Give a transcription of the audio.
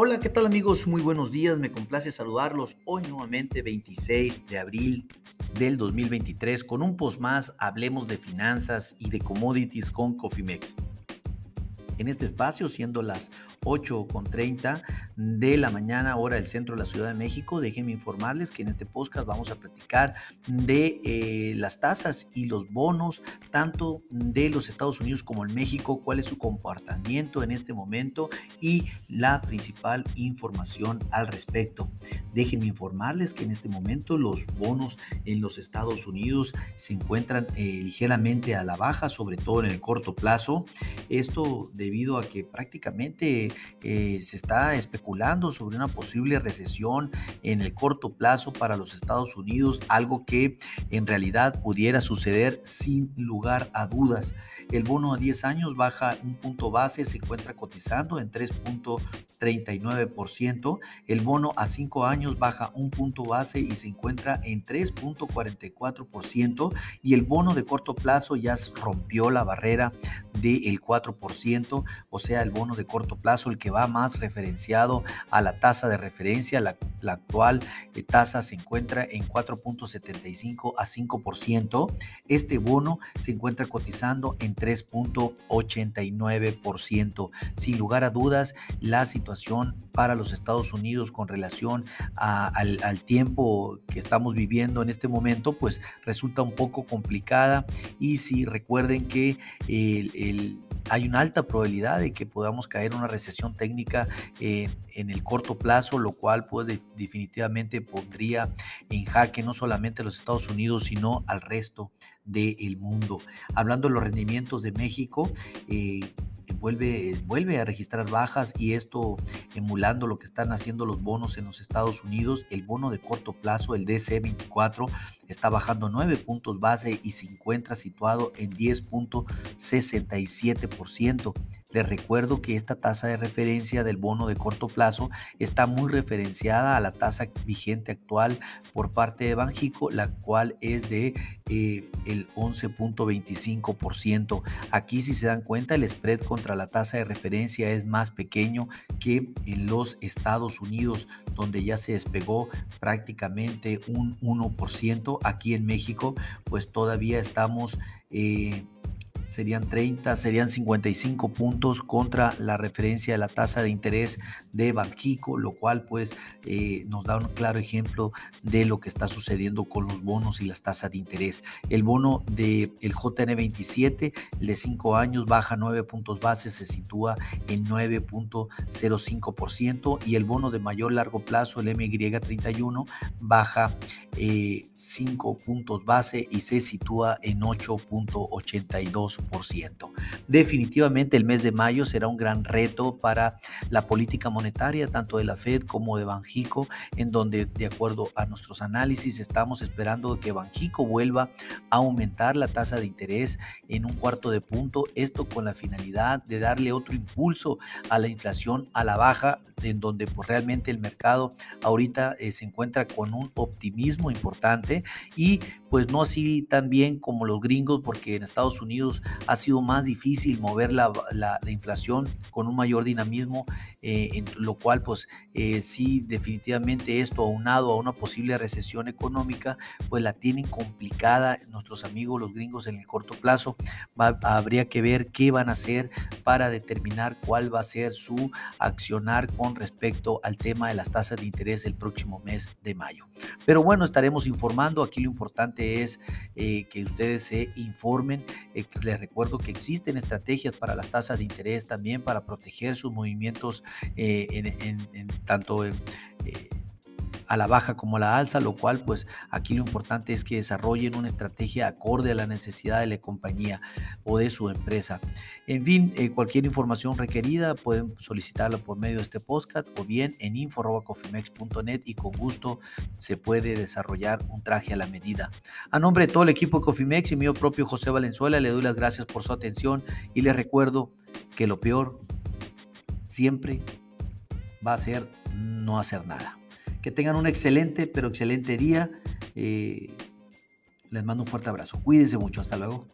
Hola, ¿qué tal amigos? Muy buenos días, me complace saludarlos hoy nuevamente 26 de abril del 2023 con un post más, hablemos de finanzas y de commodities con Cofimex. En este espacio, siendo las 8.30 de la mañana, hora del centro de la Ciudad de México. Déjenme informarles que en este podcast vamos a platicar de eh, las tasas y los bonos, tanto de los Estados Unidos como en México, cuál es su comportamiento en este momento y la principal información al respecto. Déjenme informarles que en este momento los bonos en los Estados Unidos se encuentran eh, ligeramente a la baja, sobre todo en el corto plazo. Esto debido a que prácticamente eh, se está especulando sobre una posible recesión en el corto plazo para los Estados Unidos, algo que en realidad pudiera suceder sin lugar a dudas. El bono a 10 años baja un punto base, se encuentra cotizando en 3.39%. El bono a 5 años baja un punto base y se encuentra en 3.44%. Y el bono de corto plazo ya rompió la barrera del 4%, o sea, el bono de corto plazo, el que va más referenciado a la tasa de referencia, la, actual eh, tasa se encuentra en 4.75 a 5%. Este bono se encuentra cotizando en 3.89%. Sin lugar a dudas, la situación para los Estados Unidos con relación al, al, tiempo que estamos viviendo en este momento, pues resulta un poco complicada. Y si recuerden que el hay una alta probabilidad de que podamos caer en una recesión técnica eh, en el corto plazo, lo cual pues definitivamente pondría en jaque no solamente a los Estados Unidos, sino al resto del mundo. Hablando de los rendimientos de México, eh, vuelve, vuelve a registrar bajas y esto emulando lo que están haciendo los bonos en los Estados Unidos. El bono de corto plazo, el DC24, está bajando 9 puntos base y se encuentra situado en 10.67%. Les recuerdo que esta tasa de referencia del bono de corto plazo está muy referenciada a la tasa vigente actual por parte de Banjico, la cual es de eh, el 11.25%. Aquí si se dan cuenta el spread contra la tasa de referencia es más pequeño que en los Estados Unidos donde ya se despegó prácticamente un 1%. Aquí en México pues todavía estamos... Eh, serían 30, serían 55 puntos contra la referencia de la tasa de interés de Banxico, lo cual pues eh, nos da un claro ejemplo de lo que está sucediendo con los bonos y las tasas de interés. El bono del el JN27, el de 5 años, baja 9 puntos base, se sitúa en 9.05% y el bono de mayor largo plazo, el MY31, baja 5 eh, puntos base y se sitúa en 8.82%. Definitivamente el mes de mayo será un gran reto para la política monetaria, tanto de la Fed como de Banjico, en donde de acuerdo a nuestros análisis estamos esperando que Banjico vuelva a aumentar la tasa de interés en un cuarto de punto, esto con la finalidad de darle otro impulso a la inflación a la baja, en donde pues, realmente el mercado ahorita eh, se encuentra con un optimismo importante y pues no así tan bien como los gringos, porque en Estados Unidos ha sido más difícil mover la, inflación con un mayor dinamismo, eh, lo cual pues eh, sí definitivamente esto aunado a una posible recesión económica, pues la tienen complicada nuestros amigos los gringos en el corto plazo. habría que ver qué van a hacer para determinar cuál va a ser su accionar con respecto al tema de las tasas de interés el próximo mes de mayo. Pero bueno, estaremos informando. Aquí lo importante es eh, que ustedes se informen. les recuerdo que existen estrategias para las tasas de interés también para proteger sus movimientos eh, en, tanto en, eh, a la baja como a la alza, lo cual pues aquí lo importante es que desarrollen una estrategia acorde a la necesidad de la compañía o de su empresa. En fin, eh, cualquier información requerida pueden solicitarla por medio de este podcast o bien en info.cofimex.net y con gusto se puede desarrollar un traje a la medida. A nombre de todo el equipo de Cofimex y mío propio José Valenzuela, le doy las gracias por su atención y les recuerdo que lo peor siempre va a ser no hacer nada. Que tengan un excelente, pero excelente día. Eh, les mando un fuerte abrazo. Cuídense mucho. Hasta luego.